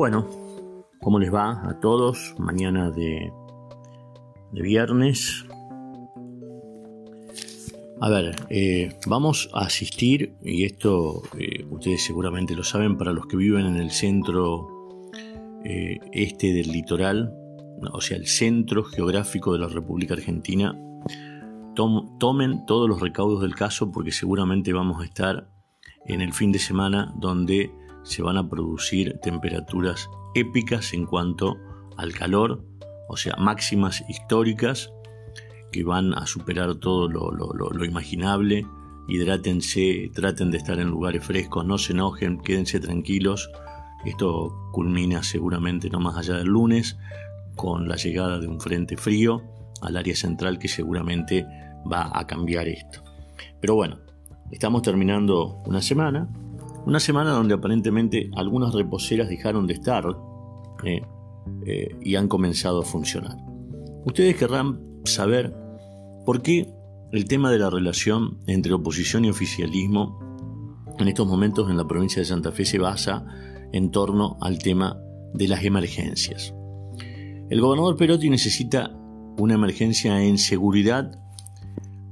Bueno, ¿cómo les va a todos? Mañana de, viernes. A ver, eh, vamos a asistir, y esto eh, ustedes seguramente lo saben, para los que viven en el centro eh, este del litoral, o sea, el centro geográfico de la República Argentina, tomen todos los recaudos del caso porque seguramente vamos a estar en el fin de semana donde se van a producir temperaturas épicas en cuanto al calor, o sea, máximas históricas que van a superar todo lo, imaginable. Hidrátense, traten de estar en lugares frescos, no se enojen, quédense tranquilos. Esto culmina seguramente no más allá del lunes con la llegada de un frente frío al área central que seguramente va a cambiar esto. Pero bueno, estamos terminando una semana, una semana donde aparentemente algunas reposeras dejaron de estar eh, eh, y han comenzado a funcionar. Ustedes querrán saber por qué el tema de la relación entre oposición y oficialismo en estos momentos en la provincia de Santa Fe se basa en torno al tema de las emergencias. El gobernador Perotti necesita una emergencia en seguridad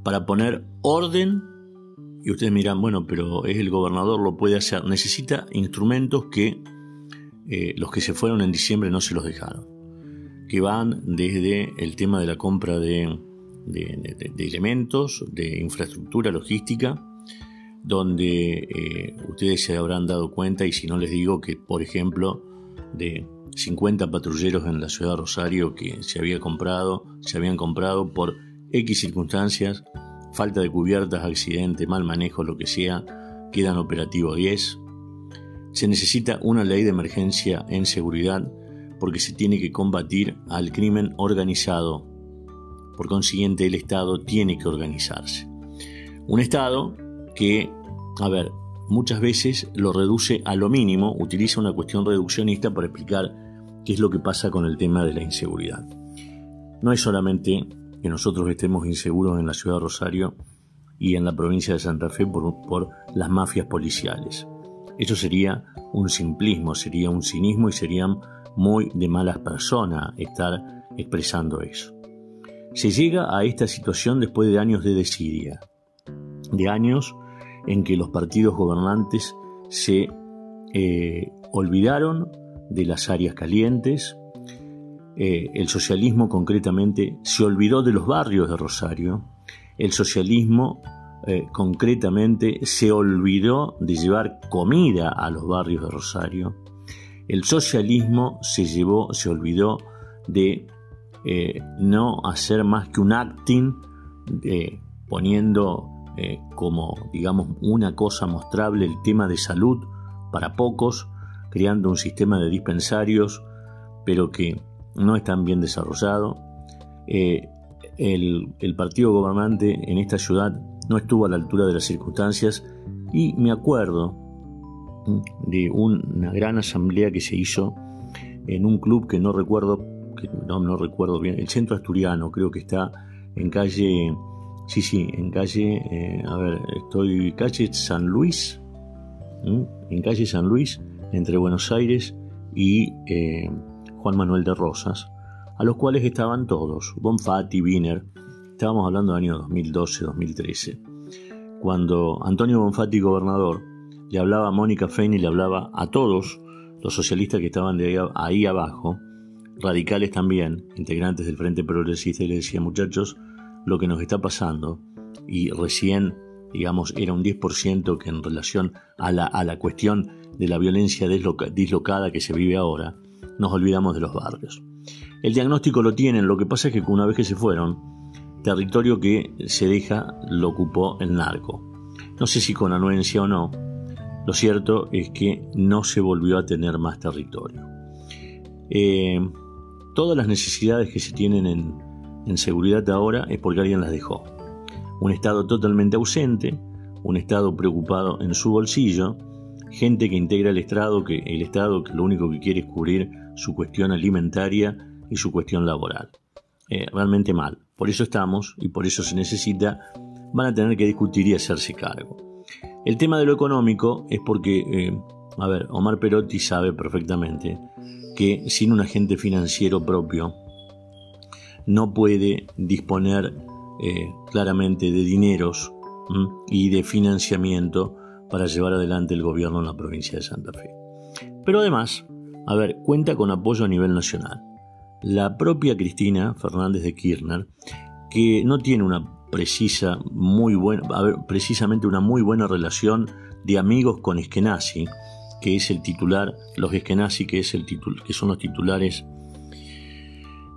para poner orden y ustedes miran, bueno, pero es el gobernador, lo puede hacer. Necesita instrumentos que eh, los que se fueron en diciembre no se los dejaron. Que van desde el tema de la compra de, elementos, de infraestructura logística, donde eh, ustedes se habrán dado cuenta, y si no les digo que, por ejemplo, de 50 patrulleros en la ciudad de Rosario que se había comprado, se habían comprado por X circunstancias, falta de cubiertas, accidente, mal manejo, lo que sea, quedan operativos 10. Se necesita una ley de emergencia en seguridad porque se tiene que combatir al crimen organizado. Por consiguiente, el Estado tiene que organizarse. Un Estado que, a ver, muchas veces lo reduce a lo mínimo, utiliza una cuestión reduccionista para explicar qué es lo que pasa con el tema de la inseguridad. No es solamente que nosotros estemos inseguros en la ciudad de Rosario y en la provincia de Santa Fe por, las mafias policiales. Eso sería un simplismo, sería un cinismo y serían muy de malas personas estar expresando eso. Se llega a esta situación después de años de desidia, de años en que los partidos gobernantes se eh, olvidaron de las áreas calientes, eh, el socialismo concretamente se olvidó de los barrios de Rosario, el socialismo eh, concretamente se olvidó de llevar comida a los barrios de Rosario, el socialismo se llevó, se olvidó de eh, no hacer más que un acting poniendo como digamos una cosa mostrable el tema de salud para pocos, creando un sistema de dispensarios, pero que no tan bien desarrollado. Eh, el, partido gobernante en esta ciudad no estuvo a la altura de las circunstancias y me acuerdo de una gran asamblea que se hizo en un club que no recuerdo, no, no recuerdo bien, el centro asturiano, creo que está en calle, sí, sí, en calle, eh, a ver, estoy, calle San Luis, en calle San Luis, entre Buenos Aires y eh, Juan Manuel de Rosas, a los cuales estaban todos, Bonfatti, Wiener, estábamos hablando del año 2012-2013, cuando Antonio Bonfatti, gobernador, le hablaba a Mónica Fein y le hablaba a todos los socialistas que estaban de ahí, abajo, radicales también, integrantes del Frente Progresista, y le decía, muchachos, lo que nos está pasando, y recién, digamos, era un 10% que en relación a la, a la cuestión de la violencia dislocada que se vive ahora, nos olvidamos de los barrios. El diagnóstico lo tienen, lo que pasa es que una vez que se fueron, territorio que se deja lo ocupó el narco. No sé si con anuencia o no, lo cierto es que no se volvió a tener más territorio. Eh, todas las necesidades que se tienen en, en seguridad ahora es porque alguien las dejó. Un Estado totalmente ausente, un Estado preocupado en su bolsillo, gente que integra el Estado, que el Estado que lo único que quiere es cubrir su cuestión alimentaria y su cuestión laboral. Eh, realmente mal. Por eso estamos y por eso se necesita, van a tener que discutir y hacerse cargo. El tema de lo económico es porque, eh, a ver, Omar Perotti sabe perfectamente que sin un agente financiero propio no puede disponer eh, claramente de dineros y de financiamiento para llevar adelante el gobierno en la provincia de Santa Fe. Pero además, a ver, cuenta con apoyo a nivel nacional. La propia Cristina Fernández de Kirchner, que no tiene una precisa, muy buena, precisamente una muy buena relación de amigos con Eskenazi, que es el titular, los Eskenazi, que, es el que son los titulares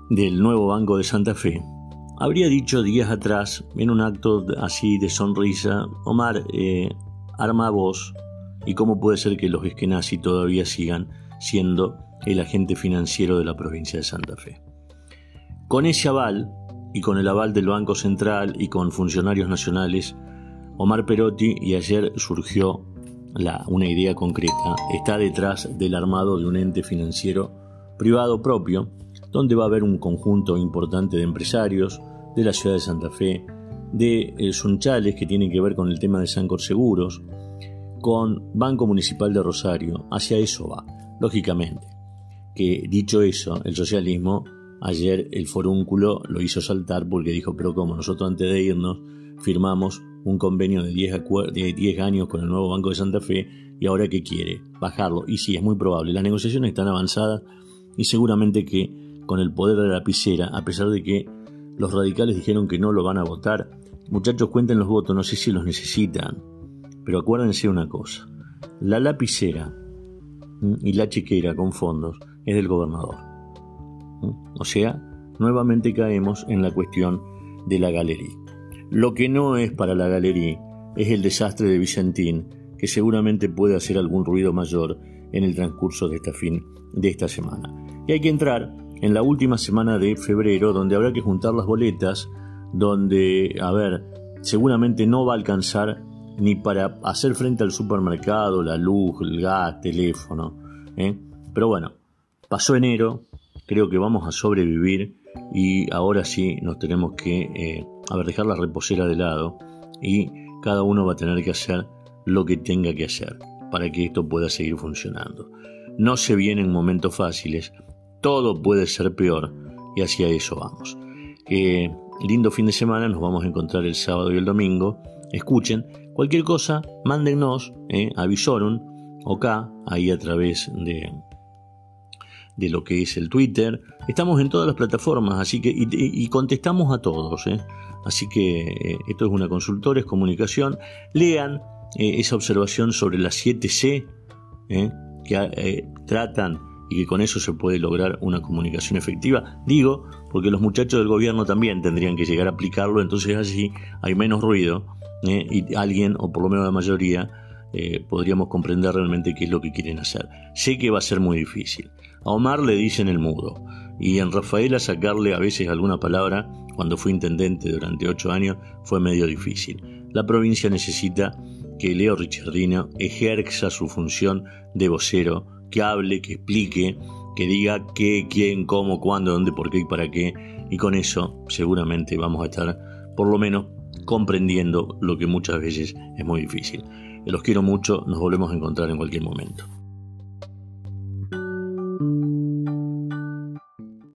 del nuevo Banco de Santa Fe, habría dicho días atrás, en un acto así de sonrisa, Omar, eh, arma voz, y cómo puede ser que los Eskenazi todavía sigan siendo el agente financiero de la provincia de Santa Fe. Con ese aval, y con el aval del Banco Central y con funcionarios nacionales, Omar Perotti, y ayer surgió la, una idea concreta, está detrás del armado de un ente financiero privado propio, donde va a haber un conjunto importante de empresarios, de la ciudad de Santa Fe, de eh, Sunchales, que tienen que ver con el tema de Sancor Seguros, con Banco Municipal de Rosario. Hacia eso va, lógicamente. Que dicho eso, el socialismo, ayer el forúnculo lo hizo saltar porque dijo, pero como nosotros antes de irnos firmamos un convenio de 10, de 10 años con el nuevo Banco de Santa Fe y ahora qué quiere, bajarlo. Y sí, es muy probable. Las negociaciones están avanzadas y seguramente que con el poder de la lapicera, a pesar de que los radicales dijeron que no lo van a votar. Muchachos, cuenten los votos, no sé si los necesitan. Pero acuérdense una cosa. La lapicera y la chequera con fondos es del gobernador. O sea, nuevamente caemos en la cuestión de la galería. Lo que no es para la galería es el desastre de Vicentín, que seguramente puede hacer algún ruido mayor en el transcurso de esta fin de esta semana. Y hay que entrar en la última semana de febrero, donde habrá que juntar las boletas, donde, a ver, seguramente no va a alcanzar ni para hacer frente al supermercado, la luz, el gas, teléfono. ¿eh? Pero bueno, pasó enero, creo que vamos a sobrevivir y ahora sí nos tenemos que, eh, dejar la reposera de lado y cada uno va a tener que hacer lo que tenga que hacer para que esto pueda seguir funcionando. No se vienen momentos fáciles, todo puede ser peor y hacia eso vamos. Lindo fin de semana, nos vamos a encontrar el sábado y el domingo. Escuchen, cualquier cosa, mándennos eh, a o acá, ahí a través de, de lo que es el Twitter. Estamos en todas las plataformas, así que y, contestamos a todos. Eh. Así que eh, esto es una consultora, es comunicación. Lean eh, esa observación sobre las 7C que tratan y que con eso se puede lograr una comunicación efectiva. Digo, porque los muchachos del gobierno también tendrían que llegar a aplicarlo, entonces así hay menos ruido ¿eh? y alguien, o por lo menos la mayoría, eh, podríamos comprender realmente qué es lo que quieren hacer. Sé que va a ser muy difícil. A Omar le dicen el mudo y en Rafaela sacarle a veces alguna palabra, cuando fue intendente durante ocho años, fue medio difícil. La provincia necesita que Leo Richardino ejerza su función de vocero que hable, que explique, que diga qué, quién, cómo, cuándo, dónde, por qué y para qué. Y con eso seguramente vamos a estar, por lo menos, comprendiendo lo que muchas veces es muy difícil. Los quiero mucho, nos volvemos a encontrar en cualquier momento.